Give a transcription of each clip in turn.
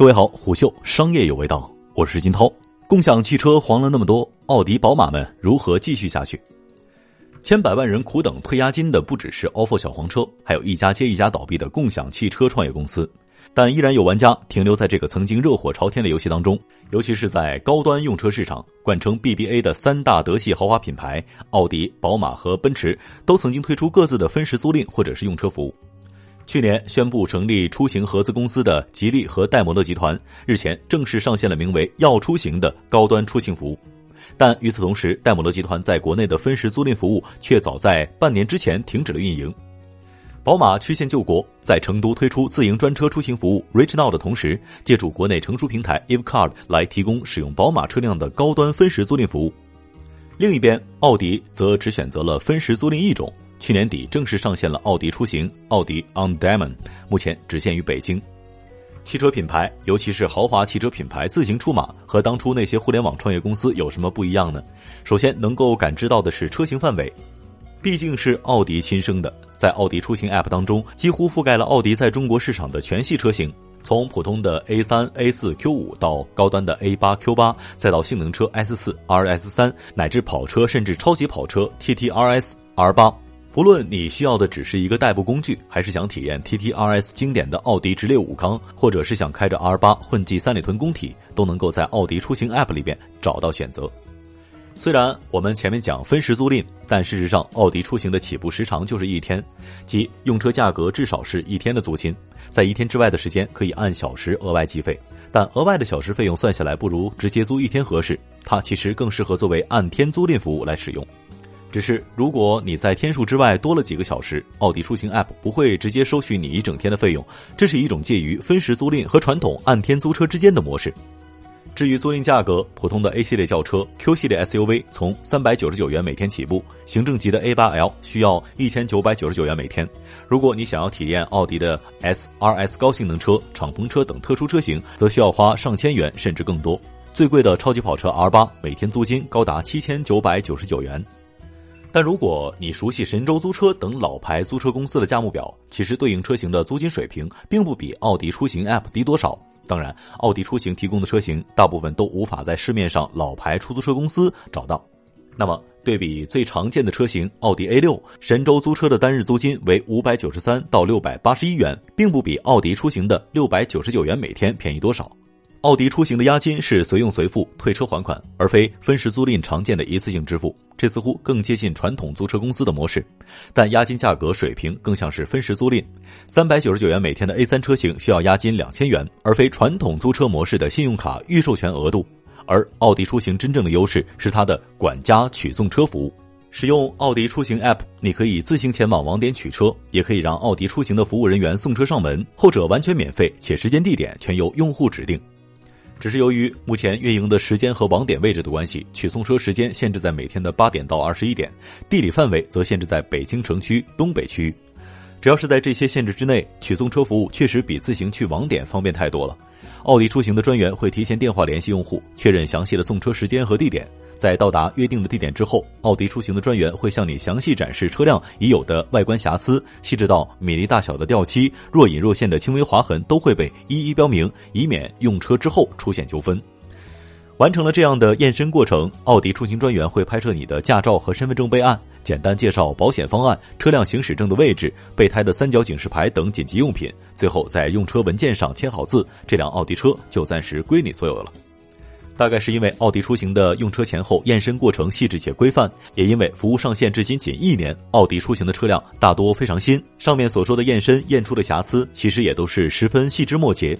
各位好，虎嗅商业有味道，我是金涛。共享汽车黄了那么多，奥迪、宝马们如何继续下去？千百万人苦等退押金的不只是 ofo 小黄车，还有一家接一家倒闭的共享汽车创业公司。但依然有玩家停留在这个曾经热火朝天的游戏当中，尤其是在高端用车市场，冠称 BBA 的三大德系豪华品牌奥迪、宝马和奔驰，都曾经推出各自的分时租赁或者是用车服务。去年宣布成立出行合资公司的吉利和戴姆勒集团，日前正式上线了名为“要出行”的高端出行服务。但与此同时，戴姆勒集团在国内的分时租赁服务却早在半年之前停止了运营。宝马曲线救国，在成都推出自营专车出行服务 Rich Now 的同时，借助国内成熟平台 Eve Card 来提供使用宝马车辆的高端分时租赁服务。另一边，奥迪则只选择了分时租赁一种。去年底正式上线了奥迪出行，奥迪 On Demand，目前只限于北京。汽车品牌，尤其是豪华汽车品牌自行出马，和当初那些互联网创业公司有什么不一样呢？首先能够感知到的是车型范围，毕竟是奥迪亲生的，在奥迪出行 App 当中，几乎覆盖了奥迪在中国市场的全系车型，从普通的 A 三、A 四、Q 五到高端的 A 八、Q 八，再到性能车 S 四、RS 三，乃至跑车甚至超级跑车 TTRS、R 八。不论你需要的只是一个代步工具，还是想体验 T T R S 经典的奥迪直列五缸，或者是想开着 R 八混迹三里屯工体，都能够在奥迪出行 App 里边找到选择。虽然我们前面讲分时租赁，但事实上奥迪出行的起步时长就是一天，即用车价格至少是一天的租金，在一天之外的时间可以按小时额外计费，但额外的小时费用算下来不如直接租一天合适，它其实更适合作为按天租赁服务来使用。只是，如果你在天数之外多了几个小时，奥迪出行 App 不会直接收取你一整天的费用。这是一种介于分时租赁和传统按天租车之间的模式。至于租赁价格，普通的 A 系列轿车、Q 系列 SUV 从三百九十九元每天起步，行政级的 A8L 需要一千九百九十九元每天。如果你想要体验奥迪的 S、RS 高性能车、敞篷车等特殊车型，则需要花上千元甚至更多。最贵的超级跑车 R8 每天租金高达七千九百九十九元。但如果你熟悉神州租车等老牌租车公司的价目表，其实对应车型的租金水平并不比奥迪出行 App 低多少。当然，奥迪出行提供的车型大部分都无法在市面上老牌出租车公司找到。那么，对比最常见的车型奥迪 A 六，神州租车的单日租金为五百九十三到六百八十一元，并不比奥迪出行的六百九十九元每天便宜多少。奥迪出行的押金是随用随付、退车还款，而非分时租赁常见的一次性支付。这似乎更接近传统租车公司的模式，但押金价格水平更像是分时租赁。三百九十九元每天的 A 三车型需要押金两千元，而非传统租车模式的信用卡预授权额度。而奥迪出行真正的优势是它的管家取送车服务。使用奥迪出行 App，你可以自行前往网点取车，也可以让奥迪出行的服务人员送车上门，后者完全免费，且时间地点全由用户指定。只是由于目前运营的时间和网点位置的关系，取送车时间限制在每天的八点到二十一点，地理范围则限制在北京城区东北区域。只要是在这些限制之内，取送车服务确实比自行去网点方便太多了。奥迪出行的专员会提前电话联系用户，确认详细的送车时间和地点。在到达约定的地点之后，奥迪出行的专员会向你详细展示车辆已有的外观瑕疵，细致到米粒大小的掉漆、若隐若现的轻微划痕都会被一一标明，以免用车之后出现纠纷。完成了这样的验身过程，奥迪出行专员会拍摄你的驾照和身份证备案，简单介绍保险方案、车辆行驶证的位置、备胎的三角警示牌等紧急用品，最后在用车文件上签好字，这辆奥迪车就暂时归你所有了。大概是因为奥迪出行的用车前后验身过程细致且规范，也因为服务上线至今仅一年，奥迪出行的车辆大多非常新。上面所说的验身验出的瑕疵，其实也都是十分细枝末节，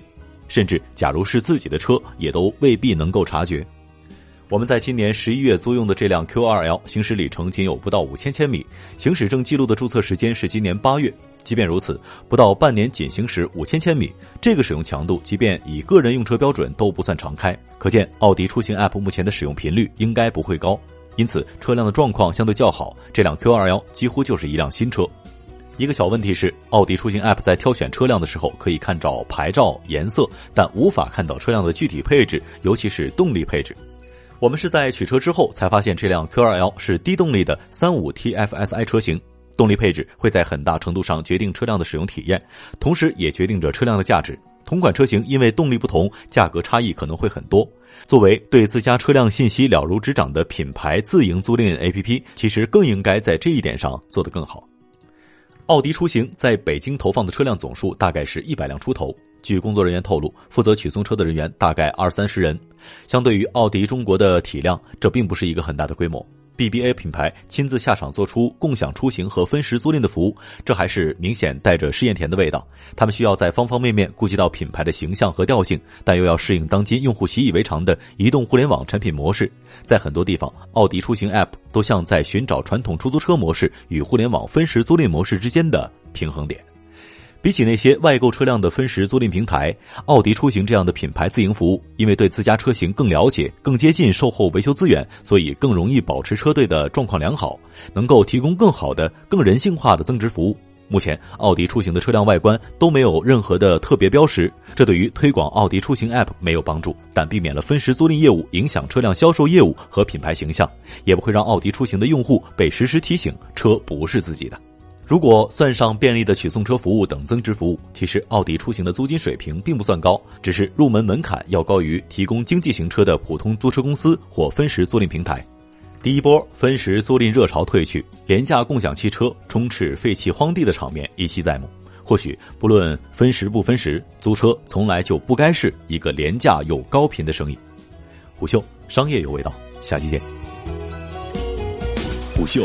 甚至假如是自己的车，也都未必能够察觉。我们在今年十一月租用的这辆 Q2L，行驶里程仅有不到五千千米，行驶证记录的注册时间是今年八月。即便如此，不到半年仅行驶五千千米，这个使用强度，即便以个人用车标准都不算常开。可见奥迪出行 App 目前的使用频率应该不会高，因此车辆的状况相对较好。这辆 Q2L 几乎就是一辆新车。一个小问题是，奥迪出行 App 在挑选车辆的时候可以看照牌照颜色，但无法看到车辆的具体配置，尤其是动力配置。我们是在取车之后才发现，这辆 Q2L 是低动力的三五 TFSI 车型。动力配置会在很大程度上决定车辆的使用体验，同时也决定着车辆的价值。同款车型因为动力不同，价格差异可能会很多。作为对自家车辆信息了如指掌的品牌自营租赁 APP，其实更应该在这一点上做得更好。奥迪出行在北京投放的车辆总数大概是一百辆出头。据工作人员透露，负责取送车的人员大概二三十人。相对于奥迪中国的体量，这并不是一个很大的规模。BBA 品牌亲自下场做出共享出行和分时租赁的服务，这还是明显带着试验田的味道。他们需要在方方面面顾及到品牌的形象和调性，但又要适应当今用户习以为常的移动互联网产品模式。在很多地方，奥迪出行 App 都像在寻找传统出租车模式与互联网分时租赁模式之间的平衡点。比起那些外购车辆的分时租赁平台，奥迪出行这样的品牌自营服务，因为对自家车型更了解、更接近售后维修资源，所以更容易保持车队的状况良好，能够提供更好的、更人性化的增值服务。目前，奥迪出行的车辆外观都没有任何的特别标识，这对于推广奥迪出行 App 没有帮助，但避免了分时租赁业务影响车辆销售业务和品牌形象，也不会让奥迪出行的用户被实时提醒车不是自己的。如果算上便利的取送车服务等增值服务，其实奥迪出行的租金水平并不算高，只是入门门槛要高于提供经济型车的普通租车公司或分时租赁平台。第一波分时租赁热潮退去，廉价共享汽车充斥废弃荒地的场面依稀在目。或许不论分时不分时，租车从来就不该是一个廉价又高频的生意。虎嗅商业有味道，下期见。虎嗅。